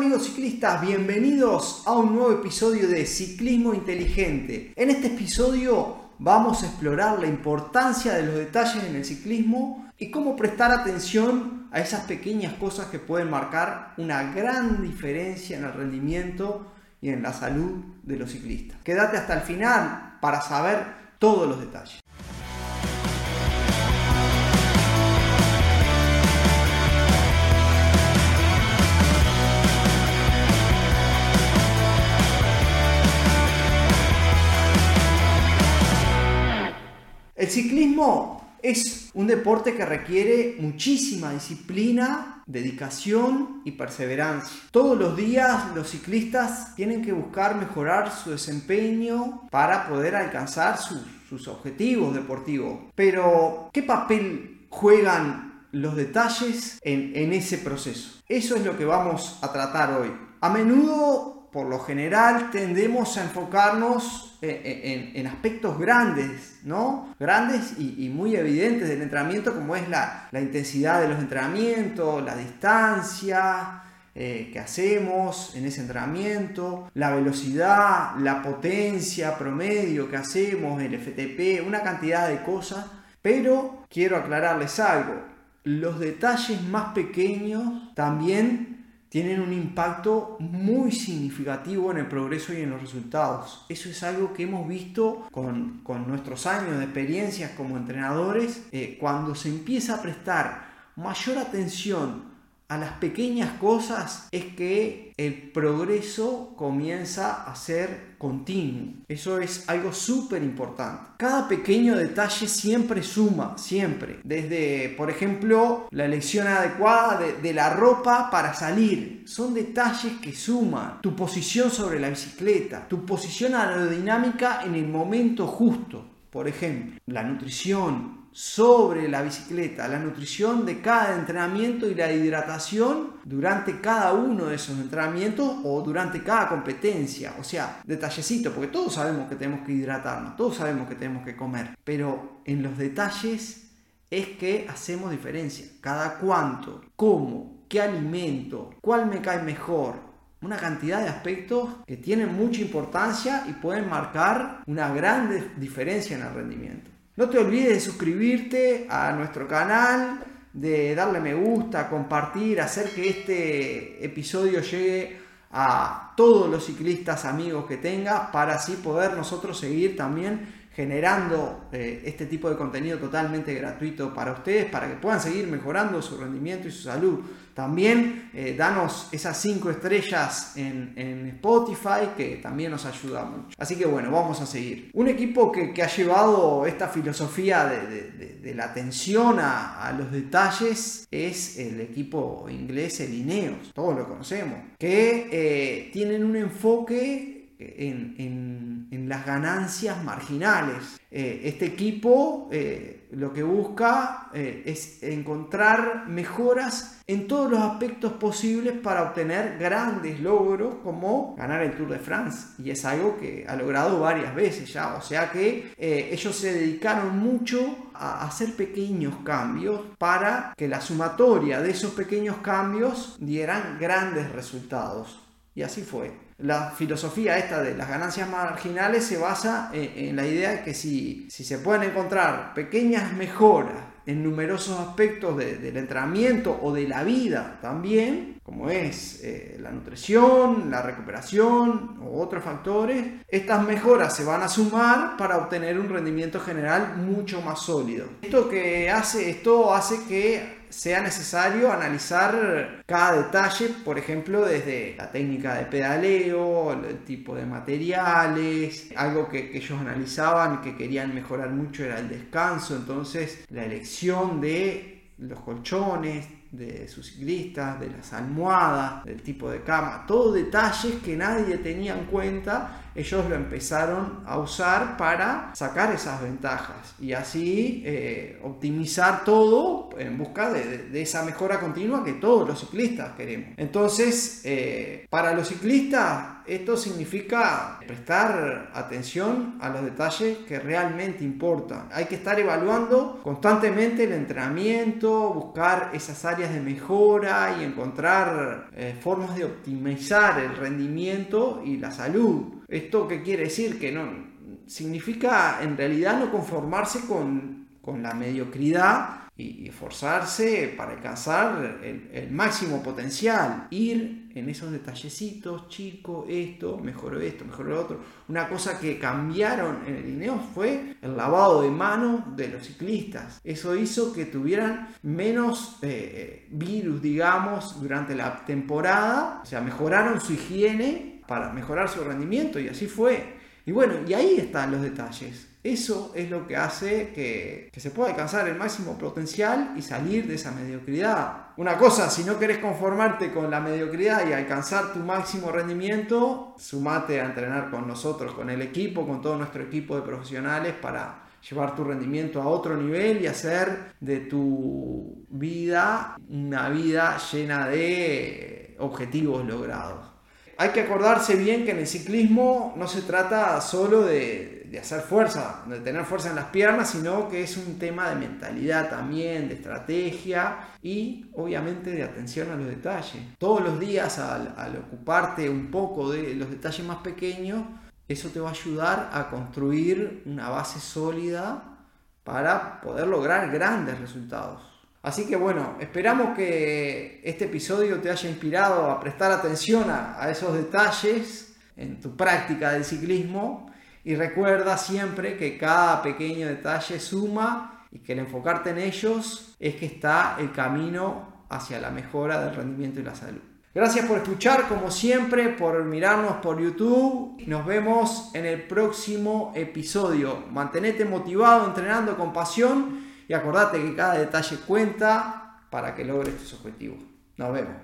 amigos ciclistas, bienvenidos a un nuevo episodio de Ciclismo Inteligente. En este episodio vamos a explorar la importancia de los detalles en el ciclismo y cómo prestar atención a esas pequeñas cosas que pueden marcar una gran diferencia en el rendimiento y en la salud de los ciclistas. Quédate hasta el final para saber todos los detalles. Es un deporte que requiere muchísima disciplina, dedicación y perseverancia. Todos los días los ciclistas tienen que buscar mejorar su desempeño para poder alcanzar sus, objetivos deportivos. Pero, ¿qué papel juegan los detalles en, ese proceso? Eso es lo que vamos a tratar hoy. A menudo por lo general tendemos a enfocarnos en, aspectos grandes, ¿no? Grandes y, muy evidentes del entrenamiento, como es la, intensidad de los entrenamientos, la distancia eh, que hacemos en ese entrenamiento, la velocidad, la potencia promedio que hacemos, el FTP, una cantidad de cosas. Pero quiero aclararles algo, los detalles más pequeños también tienen un impacto muy significativo en el progreso y en los resultados. Eso es algo que hemos visto con, nuestros años de experiencias como entrenadores, eh, cuando se empieza a prestar mayor atención a las pequeñas cosas es que el progreso comienza a ser continuo. Eso es algo súper importante. Cada pequeño detalle siempre suma, siempre. Desde, por ejemplo, la elección adecuada de, de la ropa para salir. Son detalles que suman. Tu posición sobre la bicicleta, tu posición aerodinámica en el momento justo. Por ejemplo, la nutrición, sobre la bicicleta, la nutrición de cada entrenamiento y la hidratación durante cada uno de esos entrenamientos o durante cada competencia. O sea, detallecito, porque todos sabemos que tenemos que hidratarnos, todos sabemos que tenemos que comer, pero en los detalles es que hacemos diferencia. Cada cuánto, cómo, qué alimento, cuál me cae mejor, una cantidad de aspectos que tienen mucha importancia y pueden marcar una gran diferencia en el rendimiento. No te olvides de suscribirte a nuestro canal, de darle me gusta, compartir, hacer que este episodio llegue a todos los ciclistas amigos que tenga para así poder nosotros seguir también generando eh, este tipo de contenido totalmente gratuito para ustedes, para que puedan seguir mejorando su rendimiento y su salud. También eh, danos esas 5 estrellas en, Spotify, que también nos ayuda mucho. Así que bueno, vamos a seguir. Un equipo que, ha llevado esta filosofía de, la atención a, los detalles es el equipo inglés, el Ineos. Todos lo conocemos. Que eh, tienen un enfoque en, las ganancias marginales. Eh, este equipo eh, lo que busca eh, es encontrar mejoras en todos los aspectos posibles para obtener grandes logros como ganar el Tour de France. Y es algo que ha logrado varias veces ya. O sea que ellos se dedicaron mucho a hacer pequeños cambios para que la sumatoria de esos pequeños cambios dieran grandes resultados. Y así fue la filosofía esta de las ganancias marginales se basa en, la idea de que si, si, se pueden encontrar pequeñas mejoras en numerosos aspectos del entrenamiento o de la vida también, como es eh, la nutrición, la recuperación u otros factores, estas mejoras se van a sumar para obtener un rendimiento general mucho más sólido. Esto que hace, esto hace que sea necesario analizar cada detalle, por ejemplo, desde la técnica de pedaleo, el tipo de materiales, algo que, ellos analizaban que querían mejorar mucho era el descanso, entonces la elección de los colchones, de sus ciclistas, de las almohadas, del tipo de cama, todos detalles que nadie tenía en cuenta ellos lo empezaron a usar para sacar esas ventajas y así eh, optimizar todo en busca de, esa mejora continua que todos los ciclistas queremos. Entonces, eh, para los ciclistas, esto significa prestar atención a los detalles que realmente importan. Hay que estar evaluando constantemente el entrenamiento, buscar esas áreas de mejora y encontrar eh, formas de optimizar el rendimiento y la salud. ¿Esto qué quiere decir? Que no significa en realidad no conformarse con, con la mediocridad y esforzarse para alcanzar el, máximo potencial, ir en esos detallecitos, chico, esto, mejoró esto, mejoró lo otro. Una cosa que cambiaron en el Ineos fue el lavado de manos de los ciclistas. Eso hizo que tuvieran menos eh, virus, digamos, durante la temporada, o sea, mejoraron su higiene para mejorar su rendimiento y así fue. Y bueno, y ahí están los detalles. Eso es lo que hace que, se pueda alcanzar el máximo potencial y salir de esa mediocridad. Una cosa, si no querés conformarte con la mediocridad y alcanzar tu máximo rendimiento, sumate a entrenar con nosotros, con el equipo, con todo nuestro equipo de profesionales para llevar tu rendimiento a otro nivel y hacer de tu vida una vida llena de objetivos logrados. Hay que acordarse bien que en el ciclismo no se trata solo de, hacer fuerza, de tener fuerza en las piernas, sino que es un tema de mentalidad también, de estrategia y obviamente de atención a los detalles. Todos los días al, al ocuparte un poco de los detalles más pequeños, eso te va a ayudar a construir una base sólida para poder lograr grandes resultados. Así que bueno, esperamos que este episodio te haya inspirado a prestar atención a, a esos detalles en tu práctica del ciclismo y recuerda siempre que cada pequeño detalle suma y que el enfocarte en ellos es que está el camino hacia la mejora del rendimiento y la salud. Gracias por escuchar, como siempre, por mirarnos por YouTube. Nos vemos en el próximo episodio. Mantenete motivado, entrenando con pasión y acordate que cada detalle cuenta para que logres tus objetivos. Nos vemos.